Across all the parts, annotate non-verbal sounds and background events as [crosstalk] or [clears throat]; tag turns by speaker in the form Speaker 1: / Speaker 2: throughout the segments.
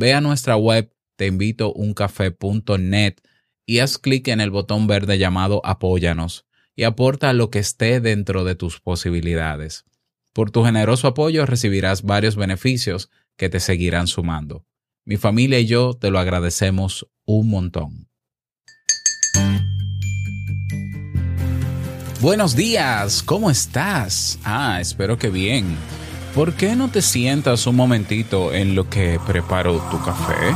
Speaker 1: Ve a nuestra web teinvitouncafé.net y haz clic en el botón verde llamado Apóyanos y aporta lo que esté dentro de tus posibilidades. Por tu generoso apoyo recibirás varios beneficios que te seguirán sumando. Mi familia y yo te lo agradecemos un montón. Buenos días, ¿cómo estás? Ah, espero que bien. ¿Por qué no te sientas un momentito en lo que preparo tu café?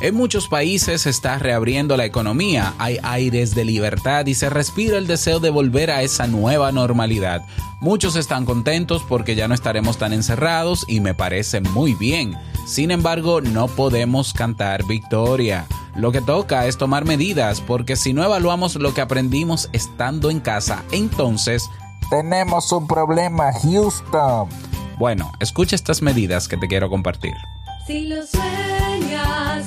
Speaker 1: En muchos países se está reabriendo la economía, hay aires de libertad y se respira el deseo de volver a esa nueva normalidad. Muchos están contentos porque ya no estaremos tan encerrados y me parece muy bien. Sin embargo, no podemos cantar victoria. Lo que toca es tomar medidas porque si no evaluamos lo que aprendimos estando en casa, entonces
Speaker 2: tenemos un problema, Houston.
Speaker 1: Bueno, escucha estas medidas que te quiero compartir.
Speaker 3: Si lo sueñas,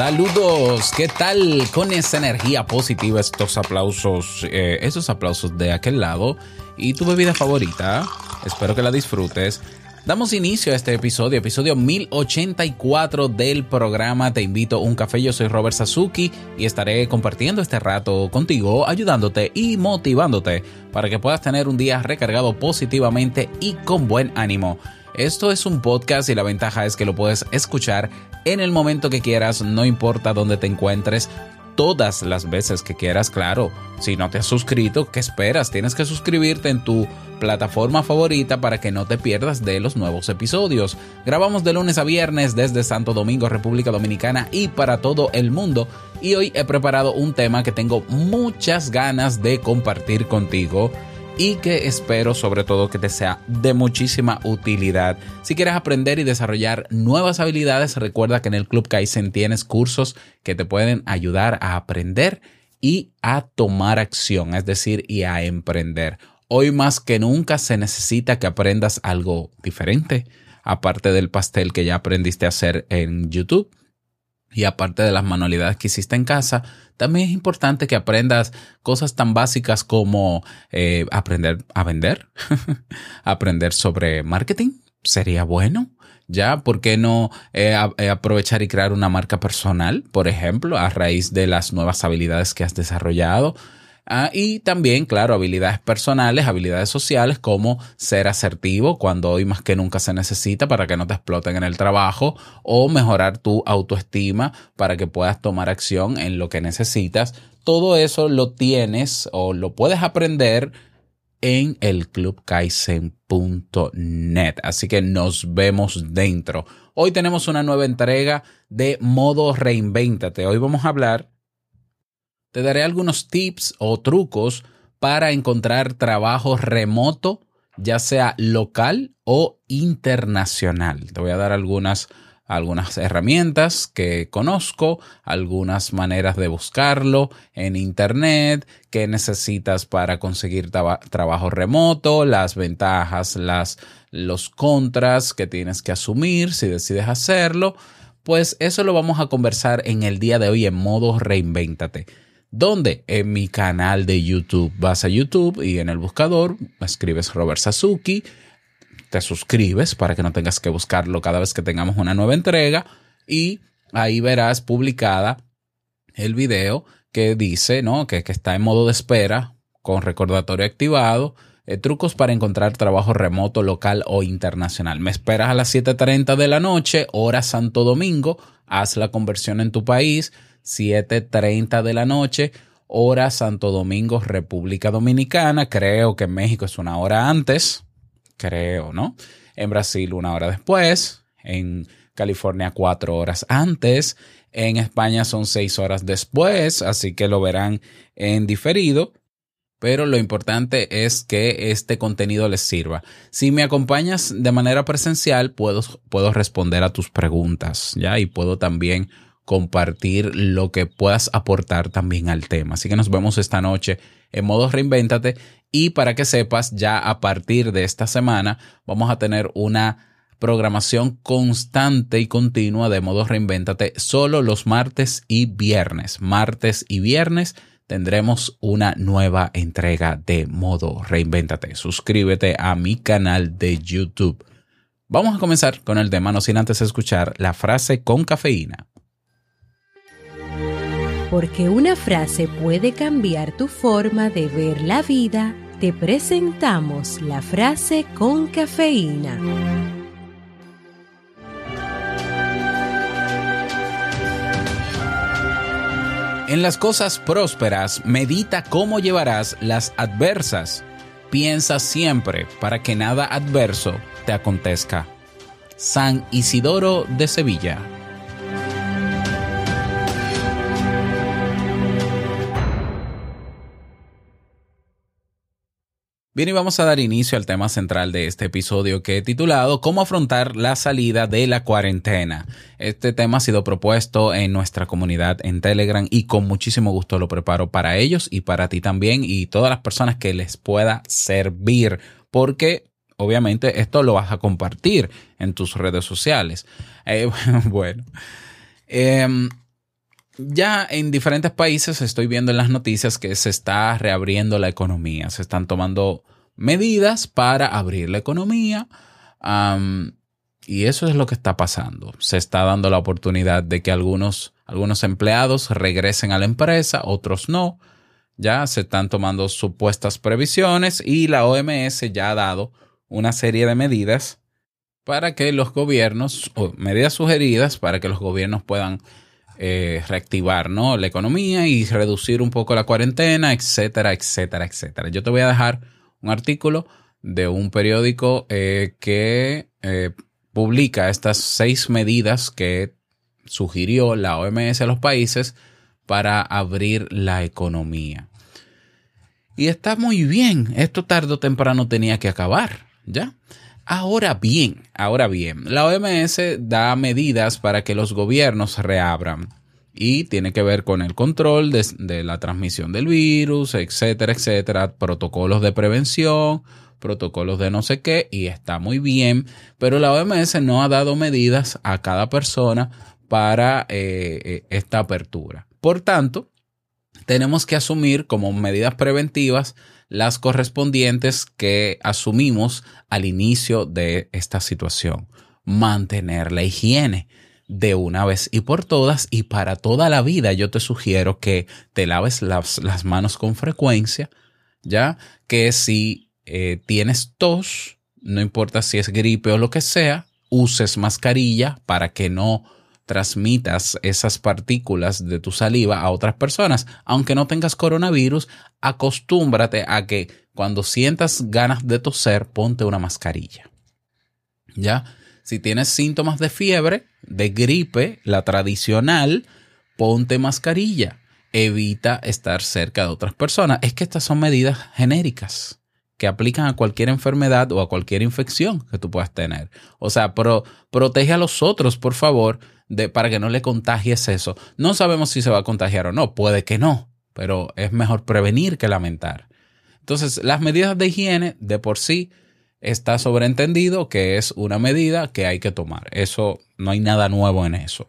Speaker 1: Saludos, ¿qué tal? Con esa energía positiva, estos aplausos, eh, esos aplausos de aquel lado y tu bebida favorita. Espero que la disfrutes. Damos inicio a este episodio, episodio 1084 del programa Te invito a un café. Yo soy Robert Sasuki y estaré compartiendo este rato contigo, ayudándote y motivándote para que puedas tener un día recargado positivamente y con buen ánimo. Esto es un podcast y la ventaja es que lo puedes escuchar en el momento que quieras, no importa dónde te encuentres, todas las veces que quieras, claro. Si no te has suscrito, ¿qué esperas? Tienes que suscribirte en tu plataforma favorita para que no te pierdas de los nuevos episodios. Grabamos de lunes a viernes desde Santo Domingo, República Dominicana y para todo el mundo. Y hoy he preparado un tema que tengo muchas ganas de compartir contigo y que espero sobre todo que te sea de muchísima utilidad. Si quieres aprender y desarrollar nuevas habilidades, recuerda que en el Club Kaizen tienes cursos que te pueden ayudar a aprender y a tomar acción, es decir, y a emprender. Hoy más que nunca se necesita que aprendas algo diferente, aparte del pastel que ya aprendiste a hacer en YouTube y aparte de las manualidades que hiciste en casa, también es importante que aprendas cosas tan básicas como eh, aprender a vender, [laughs] aprender sobre marketing, sería bueno. Ya, ¿por qué no eh, eh, aprovechar y crear una marca personal, por ejemplo, a raíz de las nuevas habilidades que has desarrollado? Ah, y también, claro, habilidades personales, habilidades sociales como ser asertivo cuando hoy más que nunca se necesita para que no te exploten en el trabajo o mejorar tu autoestima para que puedas tomar acción en lo que necesitas. Todo eso lo tienes o lo puedes aprender en el clubkaizen.net. Así que nos vemos dentro. Hoy tenemos una nueva entrega de modo reinvéntate. Hoy vamos a hablar te daré algunos tips o trucos para encontrar trabajo remoto, ya sea local o internacional. Te voy a dar algunas, algunas herramientas que conozco, algunas maneras de buscarlo en Internet, qué necesitas para conseguir trabajo remoto, las ventajas, las, los contras que tienes que asumir si decides hacerlo Pues eso lo vamos a conversar en el día de hoy en modo reinvéntate. ¿Dónde? En mi canal de YouTube. Vas a YouTube y en el buscador escribes Robert Sasuki, te suscribes para que no tengas que buscarlo cada vez que tengamos una nueva entrega y ahí verás publicada el video que dice, ¿no? Que, está en modo de espera con recordatorio activado. Eh, trucos para encontrar trabajo remoto, local o internacional. Me esperas a las 7.30 de la noche, hora Santo Domingo. Haz la conversión en tu país. 7.30 de la noche, hora Santo Domingo, República Dominicana. Creo que en México es una hora antes. Creo, ¿no? En Brasil una hora después. En California cuatro horas antes. En España son seis horas después, así que lo verán en diferido. Pero lo importante es que este contenido les sirva. Si me acompañas de manera presencial, puedo, puedo responder a tus preguntas, ¿ya? Y puedo también compartir lo que puedas aportar también al tema. Así que nos vemos esta noche en modo reinvéntate y para que sepas, ya a partir de esta semana vamos a tener una programación constante y continua de modo reinvéntate solo los martes y viernes. Martes y viernes tendremos una nueva entrega de modo reinvéntate. Suscríbete a mi canal de YouTube. Vamos a comenzar con el tema, no sin antes escuchar la frase con cafeína.
Speaker 3: Porque una frase puede cambiar tu forma de ver la vida, te presentamos la frase con cafeína.
Speaker 1: En las cosas prósperas, medita cómo llevarás las adversas. Piensa siempre para que nada adverso te acontezca. San Isidoro de Sevilla. Bien, y vamos a dar inicio al tema central de este episodio que he titulado ¿Cómo afrontar la salida de la cuarentena? Este tema ha sido propuesto en nuestra comunidad en Telegram y con muchísimo gusto lo preparo para ellos y para ti también y todas las personas que les pueda servir, porque obviamente esto lo vas a compartir en tus redes sociales. Eh, [laughs] bueno. Em, ya en diferentes países estoy viendo en las noticias que se está reabriendo la economía, se están tomando medidas para abrir la economía y eso es lo que está pasando. Se está dando la oportunidad de que algunos, algunos empleados regresen a la empresa, otros no. Ya se están tomando supuestas previsiones y la OMS ya ha dado una serie de medidas para que los gobiernos, o medidas sugeridas para que los gobiernos puedan eh, reactivar ¿no? la economía y reducir un poco la cuarentena, etcétera, etcétera, etcétera. Yo te voy a dejar un artículo de un periódico eh, que eh, publica estas seis medidas que sugirió la OMS a los países para abrir la economía. Y está muy bien, esto tarde o temprano tenía que acabar, ¿ya? Ahora bien, ahora bien, la OMS da medidas para que los gobiernos reabran y tiene que ver con el control de, la transmisión del virus, etcétera, etcétera, protocolos de prevención, protocolos de no sé qué, y está muy bien, pero la OMS no ha dado medidas a cada persona para eh, eh, esta apertura. Por tanto, tenemos que asumir como medidas preventivas las correspondientes que asumimos al inicio de esta situación. Mantener la higiene de una vez y por todas y para toda la vida yo te sugiero que te laves las, manos con frecuencia, ya que si eh, tienes tos, no importa si es gripe o lo que sea, uses mascarilla para que no transmitas esas partículas de tu saliva a otras personas. Aunque no tengas coronavirus, acostúmbrate a que cuando sientas ganas de toser, ponte una mascarilla. ¿Ya? Si tienes síntomas de fiebre, de gripe, la tradicional, ponte mascarilla. Evita estar cerca de otras personas. Es que estas son medidas genéricas que aplican a cualquier enfermedad o a cualquier infección que tú puedas tener. O sea, protege a los otros, por favor, para que no le contagies eso. No sabemos si se va a contagiar o no, puede que no, pero es mejor prevenir que lamentar. Entonces, las medidas de higiene de por sí está sobreentendido que es una medida que hay que tomar. Eso no hay nada nuevo en eso.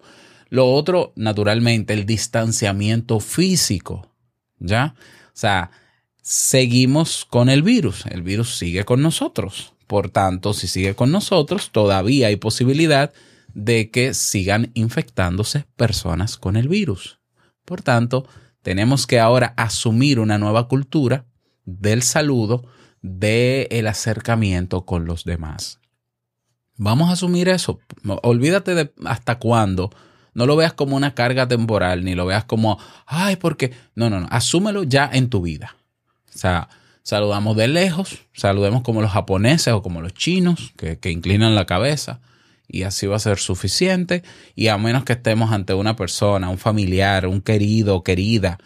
Speaker 1: Lo otro, naturalmente, el distanciamiento físico. ¿Ya? O sea, seguimos con el virus. El virus sigue con nosotros. Por tanto, si sigue con nosotros, todavía hay posibilidad de que sigan infectándose personas con el virus. Por tanto, tenemos que ahora asumir una nueva cultura del saludo, del acercamiento con los demás. Vamos a asumir eso. Olvídate de hasta cuándo. No lo veas como una carga temporal, ni lo veas como, ay, porque. No, no, no. Asúmelo ya en tu vida. O sea, saludamos de lejos, saludemos como los japoneses o como los chinos, que, que inclinan la cabeza y así va a ser suficiente. Y a menos que estemos ante una persona, un familiar, un querido querida,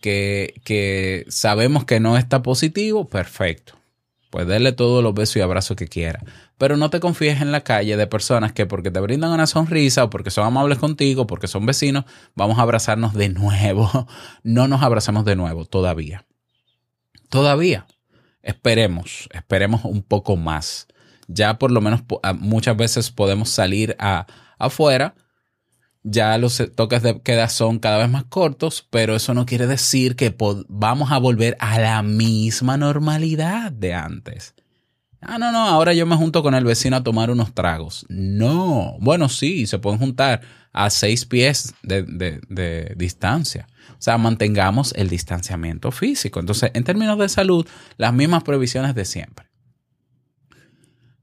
Speaker 1: que, que sabemos que no está positivo, perfecto. Pues déle todos los besos y abrazos que quiera. Pero no te confíes en la calle de personas que porque te brindan una sonrisa o porque son amables contigo, porque son vecinos, vamos a abrazarnos de nuevo. [laughs] No nos abrazamos de nuevo todavía. Todavía. Esperemos, esperemos un poco más ya por lo menos muchas veces podemos salir a, afuera. Ya los toques de queda son cada vez más cortos, pero eso no quiere decir que vamos a volver a la misma normalidad de antes. Ah, no, no, ahora yo me junto con el vecino a tomar unos tragos. No, bueno, sí, se pueden juntar a seis pies de, distancia. O sea, mantengamos el distanciamiento físico. Entonces, en términos de salud, las mismas previsiones de siempre.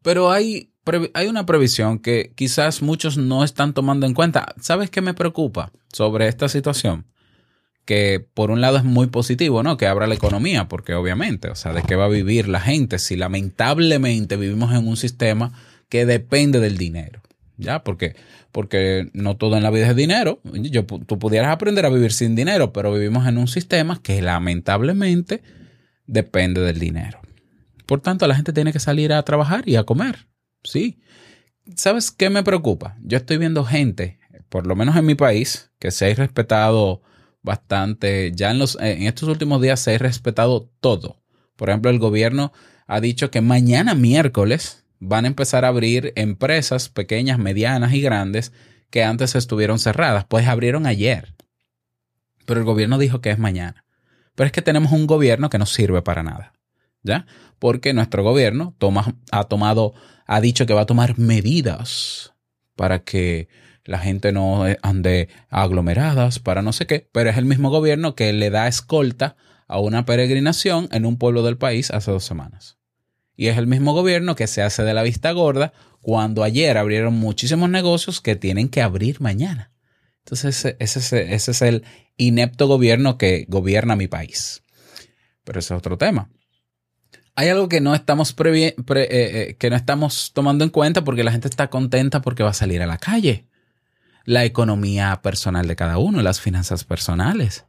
Speaker 1: Pero hay, hay una previsión que quizás muchos no están tomando en cuenta. ¿Sabes qué me preocupa sobre esta situación? Que por un lado es muy positivo, ¿no? Que abra la economía, porque obviamente, o sea, ¿de qué va a vivir la gente si lamentablemente vivimos en un sistema que depende del dinero? ¿Ya? Porque, porque no todo en la vida es dinero. Yo, tú pudieras aprender a vivir sin dinero, pero vivimos en un sistema que lamentablemente depende del dinero. Por tanto, la gente tiene que salir a trabajar y a comer. Sí. ¿Sabes qué me preocupa? Yo estoy viendo gente, por lo menos en mi país, que se ha respetado bastante. Ya en, los, en estos últimos días se ha respetado todo. Por ejemplo, el gobierno ha dicho que mañana miércoles van a empezar a abrir empresas pequeñas, medianas y grandes que antes estuvieron cerradas. Pues abrieron ayer. Pero el gobierno dijo que es mañana. Pero es que tenemos un gobierno que no sirve para nada. ¿Ya? porque nuestro gobierno ha tomado, ha dicho que va a tomar medidas para que la gente no ande aglomeradas, para no sé qué, pero es el mismo gobierno que le da escolta a una peregrinación en un pueblo del país hace dos semanas. Y es el mismo gobierno que se hace de la vista gorda cuando ayer abrieron muchísimos negocios que tienen que abrir mañana. Entonces ese, ese, ese es el inepto gobierno que gobierna mi país. Pero ese es otro tema hay algo que no estamos eh, eh, que no estamos tomando en cuenta porque la gente está contenta porque va a salir a la calle. La economía personal de cada uno, las finanzas personales.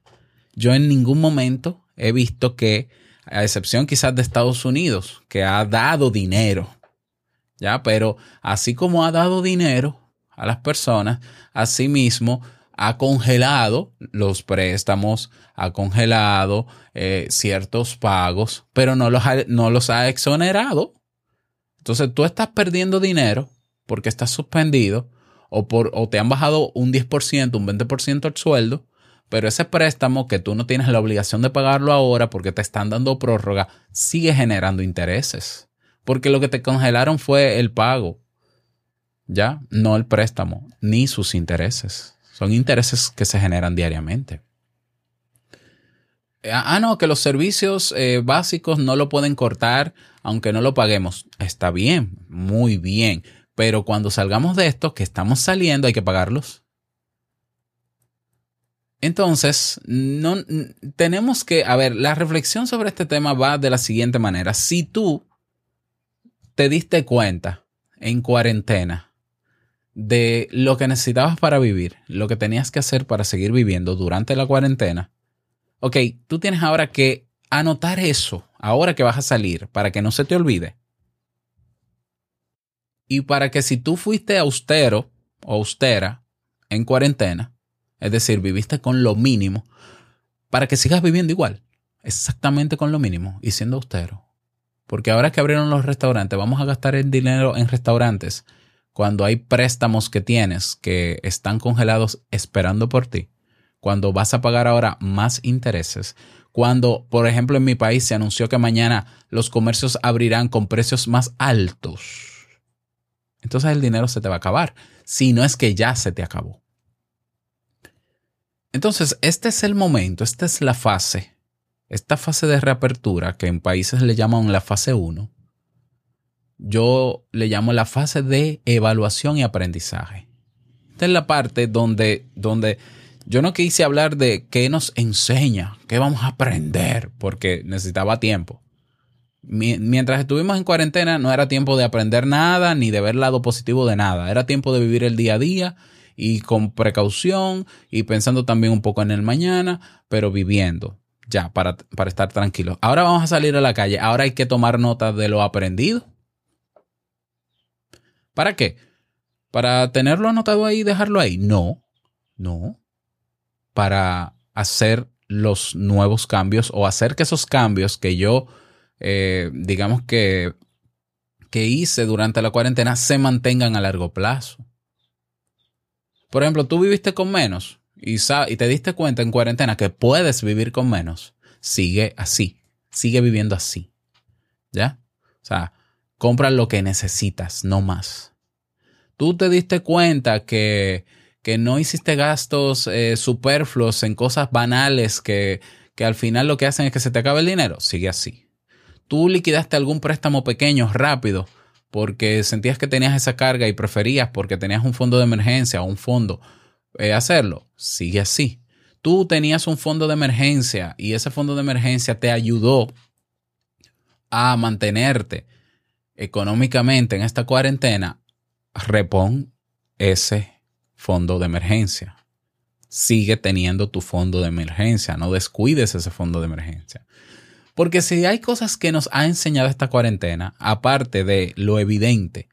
Speaker 1: Yo en ningún momento he visto que, a excepción quizás de Estados Unidos, que ha dado dinero, ya, pero así como ha dado dinero a las personas, asimismo ha congelado los préstamos, ha congelado eh, ciertos pagos, pero no los, ha, no los ha exonerado. Entonces tú estás perdiendo dinero porque estás suspendido o, por, o te han bajado un 10%, un 20% el sueldo, pero ese préstamo que tú no tienes la obligación de pagarlo ahora porque te están dando prórroga, sigue generando intereses. Porque lo que te congelaron fue el pago, ¿ya? No el préstamo, ni sus intereses. Son intereses que se generan diariamente. Ah, ah, no, que los servicios eh, básicos no lo pueden cortar aunque no lo paguemos. Está bien, muy bien. Pero cuando salgamos de esto, que estamos saliendo, hay que pagarlos. Entonces, no, tenemos que, a ver, la reflexión sobre este tema va de la siguiente manera. Si tú te diste cuenta en cuarentena de lo que necesitabas para vivir, lo que tenías que hacer para seguir viviendo durante la cuarentena, ok, tú tienes ahora que anotar eso, ahora que vas a salir, para que no se te olvide. Y para que si tú fuiste austero o austera en cuarentena, es decir, viviste con lo mínimo, para que sigas viviendo igual, exactamente con lo mínimo y siendo austero. Porque ahora que abrieron los restaurantes, vamos a gastar el dinero en restaurantes cuando hay préstamos que tienes que están congelados esperando por ti. Cuando vas a pagar ahora más intereses. Cuando, por ejemplo, en mi país se anunció que mañana los comercios abrirán con precios más altos. Entonces el dinero se te va a acabar. Si no es que ya se te acabó. Entonces, este es el momento, esta es la fase, esta fase de reapertura que en países le llaman la fase 1, yo le llamo la fase de evaluación y aprendizaje. Esta es la parte donde, donde yo no quise hablar de qué nos enseña, qué vamos a aprender, porque necesitaba tiempo. Mientras estuvimos en cuarentena no era tiempo de aprender nada ni de ver lado positivo de nada, era tiempo de vivir el día a día y con precaución y pensando también un poco en el mañana, pero viviendo ya para, para estar tranquilos. Ahora vamos a salir a la calle, ahora hay que tomar nota de lo aprendido. ¿Para qué? ¿Para tenerlo anotado ahí y dejarlo ahí? No, no. Para hacer los nuevos cambios o hacer que esos cambios que yo, eh, digamos que, que hice durante la cuarentena se mantengan a largo plazo. Por ejemplo, tú viviste con menos y, y te diste cuenta en cuarentena que puedes vivir con menos. Sigue así. Sigue viviendo así. ¿Ya? O sea, compra lo que necesitas, no más. Tú te diste cuenta que, que no hiciste gastos eh, superfluos en cosas banales que, que al final lo que hacen es que se te acabe el dinero. Sigue así. Tú liquidaste algún préstamo pequeño, rápido, porque sentías que tenías esa carga y preferías porque tenías un fondo de emergencia o un fondo eh, hacerlo, sigue así. Tú tenías un fondo de emergencia y ese fondo de emergencia te ayudó a mantenerte económicamente en esta cuarentena, repon ese fondo de emergencia. Sigue teniendo tu fondo de emergencia, no descuides ese fondo de emergencia. Porque si hay cosas que nos ha enseñado esta cuarentena, aparte de lo evidente,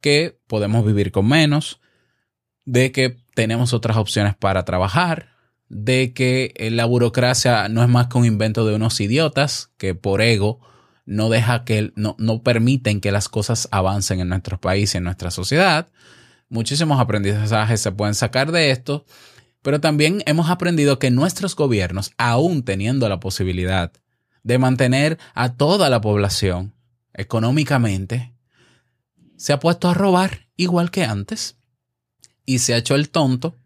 Speaker 1: que podemos vivir con menos, de que tenemos otras opciones para trabajar, de que la burocracia no es más que un invento de unos idiotas que por ego no deja que no, no permiten que las cosas avancen en nuestro país y en nuestra sociedad. Muchísimos aprendizajes se pueden sacar de esto, pero también hemos aprendido que nuestros gobiernos, aún teniendo la posibilidad de mantener a toda la población económicamente, se ha puesto a robar igual que antes y se ha hecho el tonto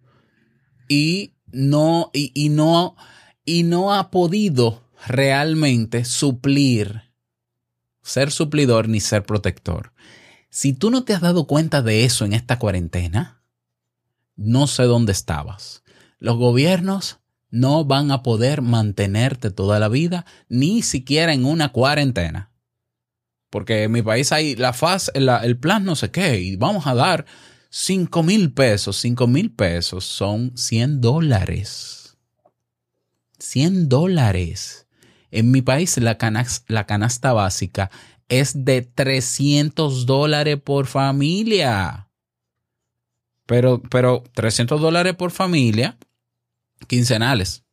Speaker 1: y no, y, no, y no ha podido realmente suplir, ser suplidor ni ser protector. Si tú no te has dado cuenta de eso en esta cuarentena, no sé dónde estabas. Los gobiernos no van a poder mantenerte toda la vida, ni siquiera en una cuarentena. Porque en mi país hay la faz, el plan no sé qué, y vamos a dar 5 mil pesos. 5 mil pesos son 100 dólares. 100 dólares. En mi país la, la canasta básica es de 300 dólares por familia. Pero, pero 300 dólares por familia quincenales.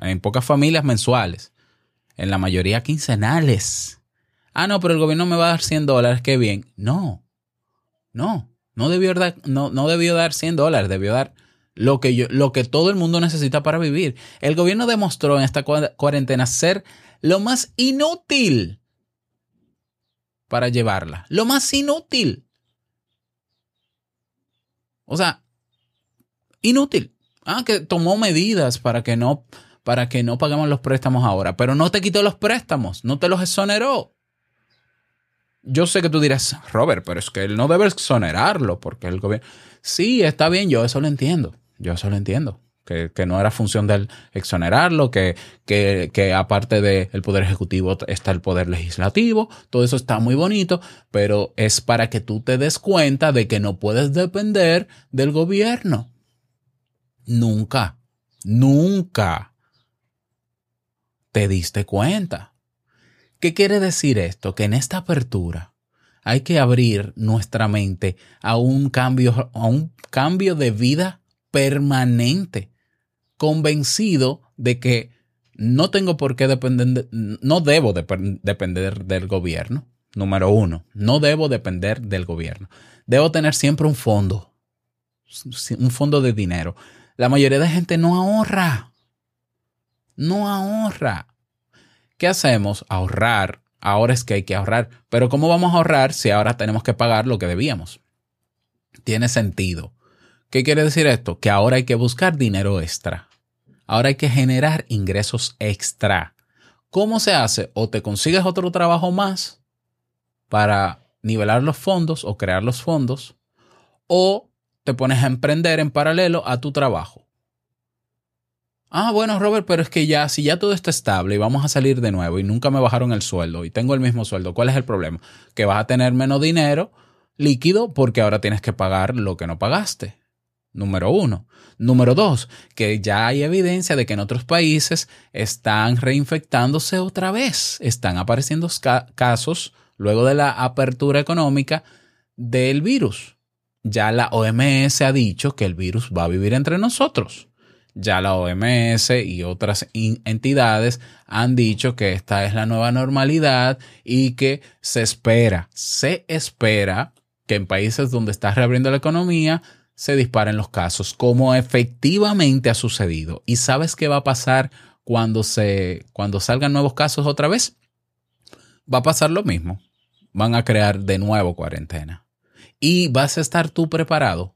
Speaker 1: En pocas familias mensuales. En la mayoría quincenales. Ah, no, pero el gobierno me va a dar 100 dólares, qué bien. No, no, no debió dar, no, no debió dar 100 dólares, debió dar lo que, yo, lo que todo el mundo necesita para vivir. El gobierno demostró en esta cuarentena ser lo más inútil para llevarla. Lo más inútil. O sea, inútil. Ah, que tomó medidas para que no para que no paguemos los préstamos ahora, pero no te quitó los préstamos, no te los exoneró. Yo sé que tú dirás, Robert, pero es que él no debe exonerarlo porque el gobierno... Sí, está bien, yo eso lo entiendo, yo eso lo entiendo, que, no era función del exonerarlo, que, que, que aparte del Poder Ejecutivo está el Poder Legislativo, todo eso está muy bonito, pero es para que tú te des cuenta de que no puedes depender del gobierno. Nunca, nunca te diste cuenta. ¿Qué quiere decir esto? Que en esta apertura hay que abrir nuestra mente a un cambio, a un cambio de vida permanente, convencido de que no tengo por qué depender, no debo depender del gobierno. Número uno, no debo depender del gobierno. Debo tener siempre un fondo, un fondo de dinero. La mayoría de gente no ahorra. No ahorra. ¿Qué hacemos? Ahorrar. Ahora es que hay que ahorrar. Pero ¿cómo vamos a ahorrar si ahora tenemos que pagar lo que debíamos? Tiene sentido. ¿Qué quiere decir esto? Que ahora hay que buscar dinero extra. Ahora hay que generar ingresos extra. ¿Cómo se hace? O te consigues otro trabajo más para nivelar los fondos o crear los fondos, o te pones a emprender en paralelo a tu trabajo. Ah, bueno, Robert, pero es que ya, si ya todo está estable y vamos a salir de nuevo y nunca me bajaron el sueldo y tengo el mismo sueldo, ¿cuál es el problema? Que vas a tener menos dinero líquido porque ahora tienes que pagar lo que no pagaste. Número uno. Número dos, que ya hay evidencia de que en otros países están reinfectándose otra vez. Están apareciendo casos luego de la apertura económica del virus. Ya la OMS ha dicho que el virus va a vivir entre nosotros. Ya la OMS y otras entidades han dicho que esta es la nueva normalidad y que se espera, se espera que en países donde está reabriendo la economía se disparen los casos, como efectivamente ha sucedido. ¿Y sabes qué va a pasar cuando, se, cuando salgan nuevos casos otra vez? Va a pasar lo mismo. Van a crear de nuevo cuarentena. Y vas a estar tú preparado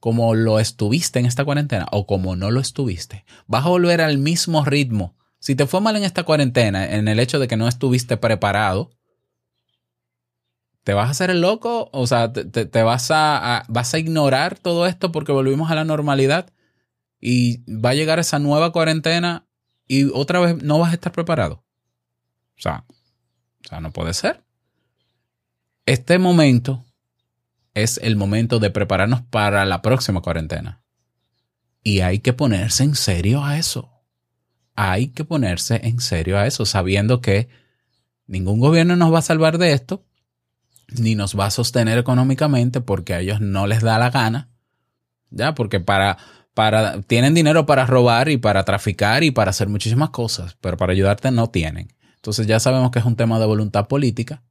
Speaker 1: como lo estuviste en esta cuarentena o como no lo estuviste. Vas a volver al mismo ritmo. Si te fue mal en esta cuarentena, en el hecho de que no estuviste preparado, ¿Te vas a hacer el loco? O sea, ¿te, vas, a, vas a ignorar todo esto porque volvimos a la normalidad? Y va a llegar esa nueva cuarentena y otra vez no vas a estar preparado. O sea, o sea, no puede ser. Este momento es el momento de prepararnos para la próxima cuarentena. Y hay que ponerse en serio a eso. Hay que ponerse en serio a eso, sabiendo que ningún gobierno nos va a salvar de esto ni nos va a sostener económicamente porque a ellos no les da la gana. Ya, porque para, para, tienen dinero para robar y para traficar y para hacer muchísimas cosas, pero para ayudarte no tienen. Entonces ya sabemos que es un tema de voluntad política.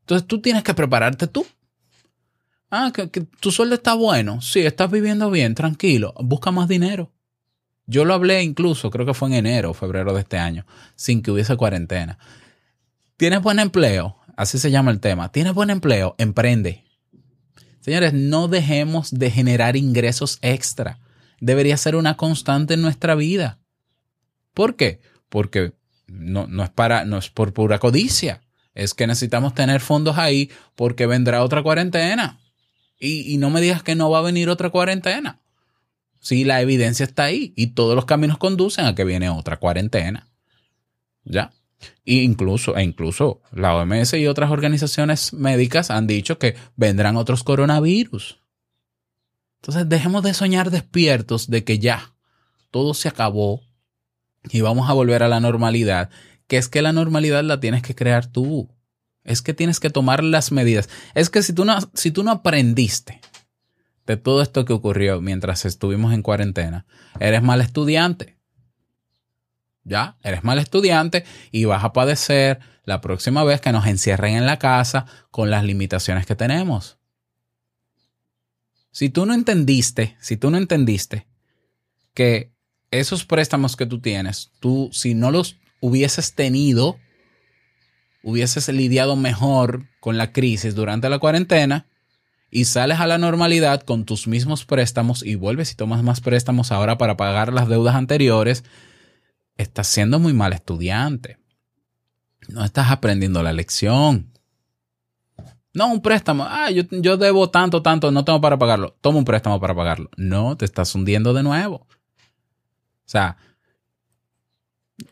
Speaker 1: Entonces tú tienes que prepararte tú. Ah, que, que tu sueldo está bueno. Sí, estás viviendo bien, tranquilo. Busca más dinero. Yo lo hablé incluso, creo que fue en enero o febrero de este año, sin que hubiese cuarentena. ¿Tienes buen empleo? Así se llama el tema. ¿Tienes buen empleo? Emprende. Señores, no dejemos de generar ingresos extra. Debería ser una constante en nuestra vida. ¿Por qué? Porque no, no, es, para, no es por pura codicia. Es que necesitamos tener fondos ahí porque vendrá otra cuarentena. Y, y no me digas que no va a venir otra cuarentena. Si la evidencia está ahí y todos los caminos conducen a que viene otra cuarentena. ¿Ya? E incluso, incluso la OMS y otras organizaciones médicas han dicho que vendrán otros coronavirus. Entonces dejemos de soñar despiertos de que ya todo se acabó y vamos a volver a la normalidad, que es que la normalidad la tienes que crear tú. Es que tienes que tomar las medidas. Es que si tú no, si tú no aprendiste de todo esto que ocurrió mientras estuvimos en cuarentena, eres mal estudiante. Ya, eres mal estudiante y vas a padecer la próxima vez que nos encierren en la casa con las limitaciones que tenemos. Si tú no entendiste, si tú no entendiste que esos préstamos que tú tienes, tú si no los hubieses tenido, hubieses lidiado mejor con la crisis durante la cuarentena y sales a la normalidad con tus mismos préstamos y vuelves y tomas más préstamos ahora para pagar las deudas anteriores estás siendo muy mal estudiante. No estás aprendiendo la lección. No, un préstamo. Ah, yo, yo, debo tanto, tanto, no tengo para pagarlo. Toma un préstamo para pagarlo. No, te estás hundiendo de nuevo. O sea,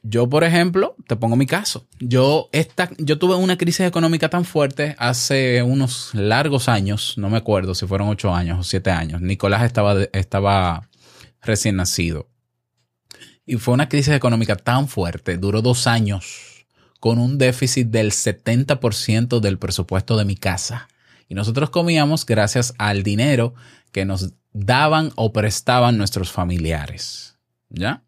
Speaker 1: yo, por ejemplo, te pongo mi caso. Yo, esta, yo tuve una crisis económica tan fuerte hace unos largos años, no me acuerdo si fueron ocho años o siete años. Nicolás estaba, estaba recién nacido. Y fue una crisis económica tan fuerte, duró dos años, con un déficit del 70% del presupuesto de mi casa. Y nosotros comíamos gracias al dinero que nos daban o prestaban nuestros familiares. ¿Ya?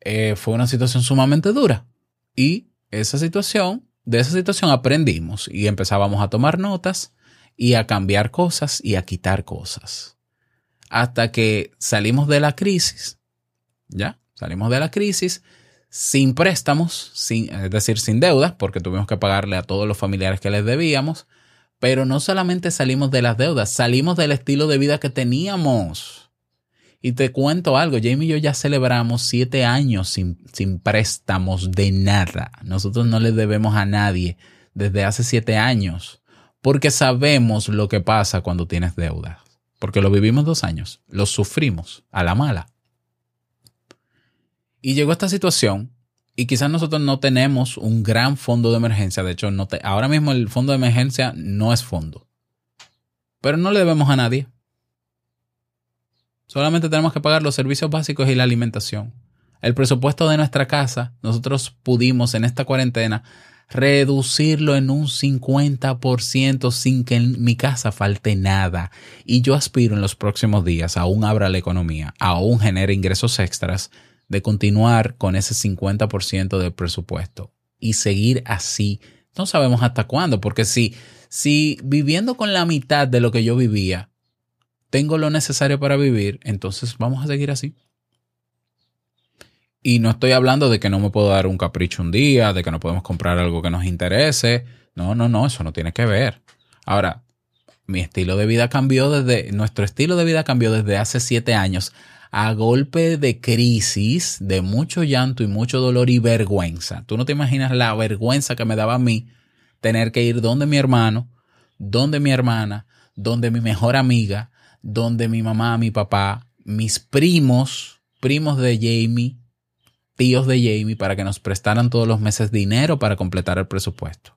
Speaker 1: eh, fue una situación sumamente dura. Y esa situación, de esa situación aprendimos y empezábamos a tomar notas y a cambiar cosas y a quitar cosas. Hasta que salimos de la crisis, ¿ya? Salimos de la crisis sin préstamos, sin, es decir, sin deudas, porque tuvimos que pagarle a todos los familiares que les debíamos, pero no solamente salimos de las deudas, salimos del estilo de vida que teníamos. Y te cuento algo, Jamie y yo ya celebramos siete años sin, sin préstamos de nada. Nosotros no le debemos a nadie desde hace siete años, porque sabemos lo que pasa cuando tienes deudas, porque lo vivimos dos años, lo sufrimos a la mala. Y llegó esta situación y quizás nosotros no tenemos un gran fondo de emergencia. De hecho, no ahora mismo el fondo de emergencia no es fondo. Pero no le debemos a nadie. Solamente tenemos que pagar los servicios básicos y la alimentación. El presupuesto de nuestra casa, nosotros pudimos en esta cuarentena reducirlo en un 50% sin que en mi casa falte nada. Y yo aspiro en los próximos días, aún abra la economía, aún genere ingresos extras, de continuar con ese 50% del presupuesto y seguir así. No sabemos hasta cuándo, porque si, si viviendo con la mitad de lo que yo vivía, tengo lo necesario para vivir, entonces vamos a seguir así. Y no estoy hablando de que no me puedo dar un capricho un día, de que no podemos comprar algo que nos interese. No, no, no, eso no tiene que ver. Ahora, mi estilo de vida cambió desde, nuestro estilo de vida cambió desde hace siete años a golpe de crisis, de mucho llanto y mucho dolor y vergüenza. Tú no te imaginas la vergüenza que me daba a mí tener que ir donde mi hermano, donde mi hermana, donde mi mejor amiga, donde mi mamá, mi papá, mis primos, primos de Jamie, tíos de Jamie, para que nos prestaran todos los meses dinero para completar el presupuesto.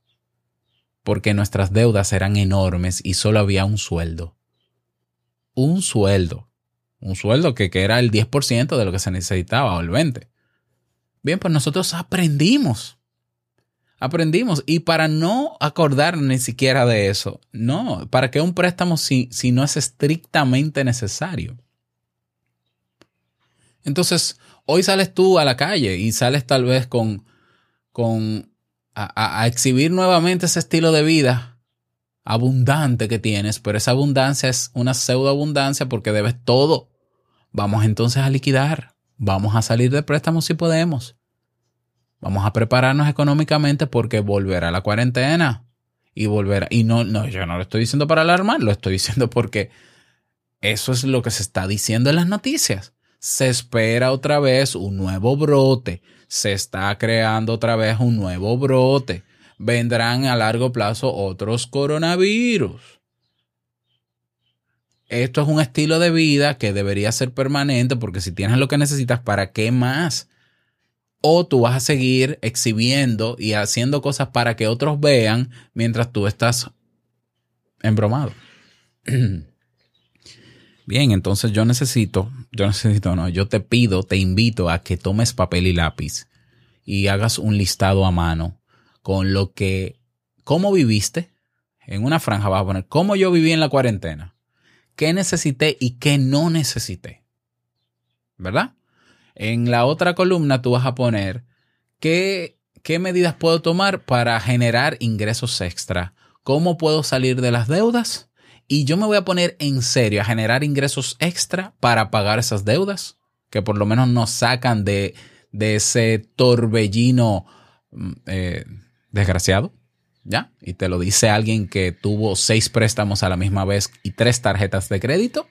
Speaker 1: Porque nuestras deudas eran enormes y solo había un sueldo. Un sueldo un sueldo que, que era el 10% de lo que se necesitaba o el 20%. Bien, pues nosotros aprendimos. Aprendimos. Y para no acordar ni siquiera de eso, no, ¿para qué un préstamo si, si no es estrictamente necesario? Entonces, hoy sales tú a la calle y sales tal vez con, con a, a, exhibir nuevamente ese estilo de vida abundante que tienes, pero esa abundancia es una pseudo abundancia porque debes todo Vamos entonces a liquidar. Vamos a salir de préstamos si podemos. Vamos a prepararnos económicamente porque volverá la cuarentena. Y volverá. Y no, no, yo no lo estoy diciendo para alarmar, lo estoy [laughs] diciendo porque eso es lo que se está diciendo en las noticias. Se espera otra vez un nuevo brote. Se está creando otra vez un nuevo brote. Vendrán a largo plazo otros coronavirus esto es un estilo de vida que debería ser permanente porque si tienes lo que necesitas, ¿para qué más? O tú vas a seguir exhibiendo y haciendo cosas para que otros vean mientras tú estás embromado. [clears throat] Bien, entonces yo necesito, yo necesito, no, yo te pido, te invito a que tomes papel y lápiz y hagas un listado a mano con lo que, cómo viviste. En una franja vas a poner cómo yo viví en la cuarentena qué necesité y qué no necesité. ¿Verdad? En la otra columna tú vas a poner qué, qué medidas puedo tomar para generar ingresos extra, cómo puedo salir de las deudas y yo me voy a poner en serio a generar ingresos extra para pagar esas deudas que por lo menos nos sacan de, de ese torbellino mm, eh, desgraciado. ¿Ya? Y te lo dice alguien que tuvo seis préstamos a la misma vez y tres tarjetas de crédito.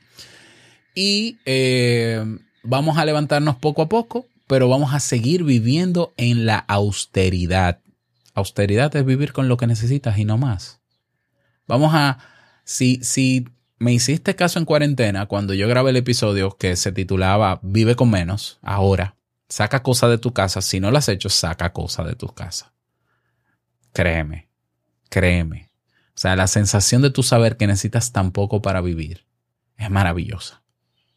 Speaker 1: Y eh, vamos a levantarnos poco a poco, pero vamos a seguir viviendo en la austeridad. Austeridad es vivir con lo que necesitas y no más. Vamos a, si, si me hiciste caso en cuarentena, cuando yo grabé el episodio que se titulaba Vive con menos, ahora, saca cosas de tu casa. Si no lo has hecho, saca cosas de tu casa. Créeme, Créeme. O sea, la sensación de tu saber que necesitas tan poco para vivir es maravillosa.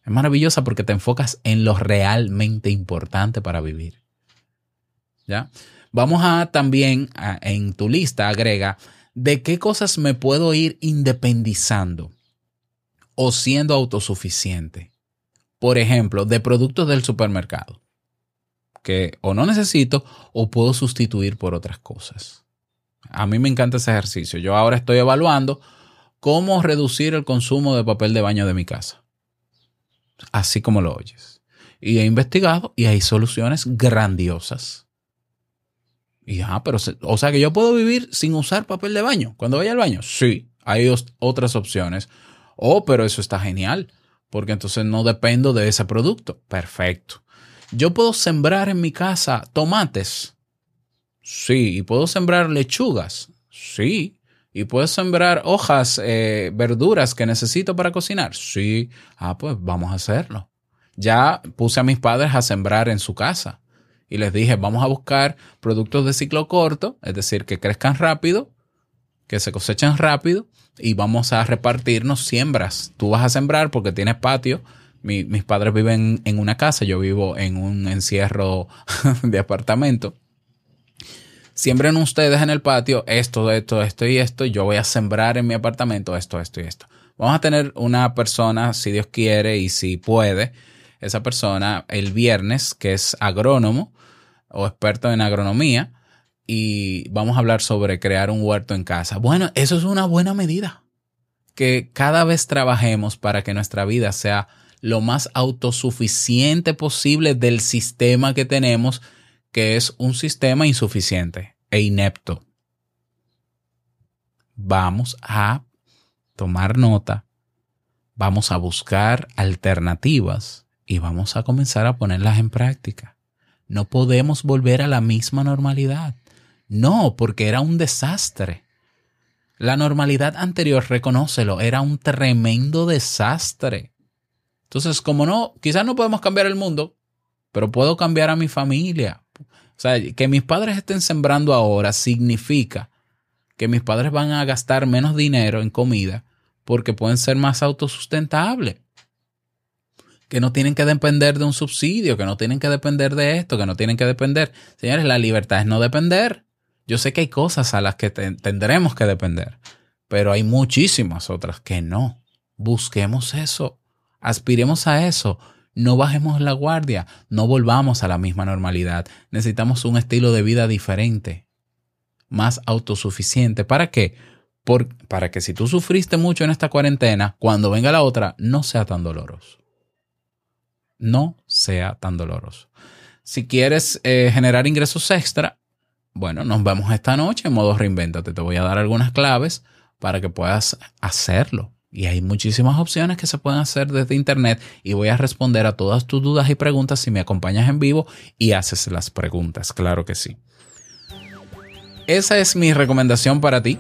Speaker 1: Es maravillosa porque te enfocas en lo realmente importante para vivir. ¿Ya? Vamos a también en tu lista agrega de qué cosas me puedo ir independizando o siendo autosuficiente. Por ejemplo, de productos del supermercado. que o no necesito o puedo sustituir por otras cosas. A mí me encanta ese ejercicio. Yo ahora estoy evaluando cómo reducir el consumo de papel de baño de mi casa. Así como lo oyes. Y he investigado y hay soluciones grandiosas. Y ah, pero, o sea que yo puedo vivir sin usar papel de baño cuando vaya al baño. Sí, hay otras opciones. Oh, pero eso está genial, porque entonces no dependo de ese producto. Perfecto. Yo puedo sembrar en mi casa tomates. Sí. ¿Y puedo sembrar lechugas? Sí. ¿Y puedo sembrar hojas, eh, verduras que necesito para cocinar? Sí. Ah, pues vamos a hacerlo. Ya puse a mis padres a sembrar en su casa y les dije, vamos a buscar productos de ciclo corto, es decir, que crezcan rápido, que se cosechan rápido y vamos a repartirnos siembras. Tú vas a sembrar porque tienes patio mis padres viven en una casa, yo vivo en un encierro [laughs] de apartamento. Siembren ustedes en el patio esto, esto, esto y esto. Yo voy a sembrar en mi apartamento esto, esto y esto. Vamos a tener una persona, si Dios quiere y si puede, esa persona el viernes, que es agrónomo o experto en agronomía, y vamos a hablar sobre crear un huerto en casa. Bueno, eso es una buena medida. Que cada vez trabajemos para que nuestra vida sea lo más autosuficiente posible del sistema que tenemos, que es un sistema insuficiente e inepto. Vamos a tomar nota, vamos a buscar alternativas y vamos a comenzar a ponerlas en práctica. No podemos volver a la misma normalidad. No, porque era un desastre. La normalidad anterior, reconócelo, era un tremendo desastre. Entonces, como no, quizás no podemos cambiar el mundo, pero puedo cambiar a mi familia. O sea, que mis padres estén sembrando ahora significa que mis padres van a gastar menos dinero en comida porque pueden ser más autosustentables. Que no tienen que depender de un subsidio, que no tienen que depender de esto, que no tienen que depender. Señores, la libertad es no depender. Yo sé que hay cosas a las que tendremos que depender, pero hay muchísimas otras que no. Busquemos eso. Aspiremos a eso. No bajemos la guardia, no volvamos a la misma normalidad. Necesitamos un estilo de vida diferente, más autosuficiente. ¿Para qué? para que si tú sufriste mucho en esta cuarentena, cuando venga la otra, no sea tan doloroso. No sea tan doloroso. Si quieres eh, generar ingresos extra, bueno, nos vemos esta noche en modo reinventate. Te voy a dar algunas claves para que puedas hacerlo. Y hay muchísimas opciones que se pueden hacer desde Internet y voy a responder a todas tus dudas y preguntas si me acompañas en vivo y haces las preguntas, claro que sí. Esa es mi recomendación para ti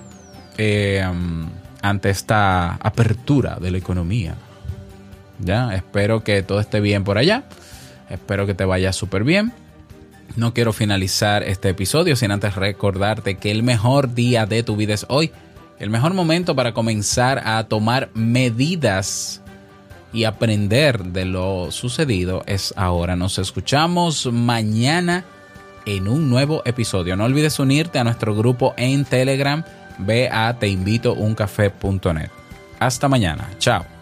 Speaker 1: eh, ante esta apertura de la economía. Ya, espero que todo esté bien por allá. Espero que te vaya súper bien. No quiero finalizar este episodio sin antes recordarte que el mejor día de tu vida es hoy el mejor momento para comenzar a tomar medidas y aprender de lo sucedido es ahora. Nos escuchamos mañana en un nuevo episodio. No olvides unirte a nuestro grupo en Telegram. Ve a teinvitouncafé.net. Hasta mañana. Chao.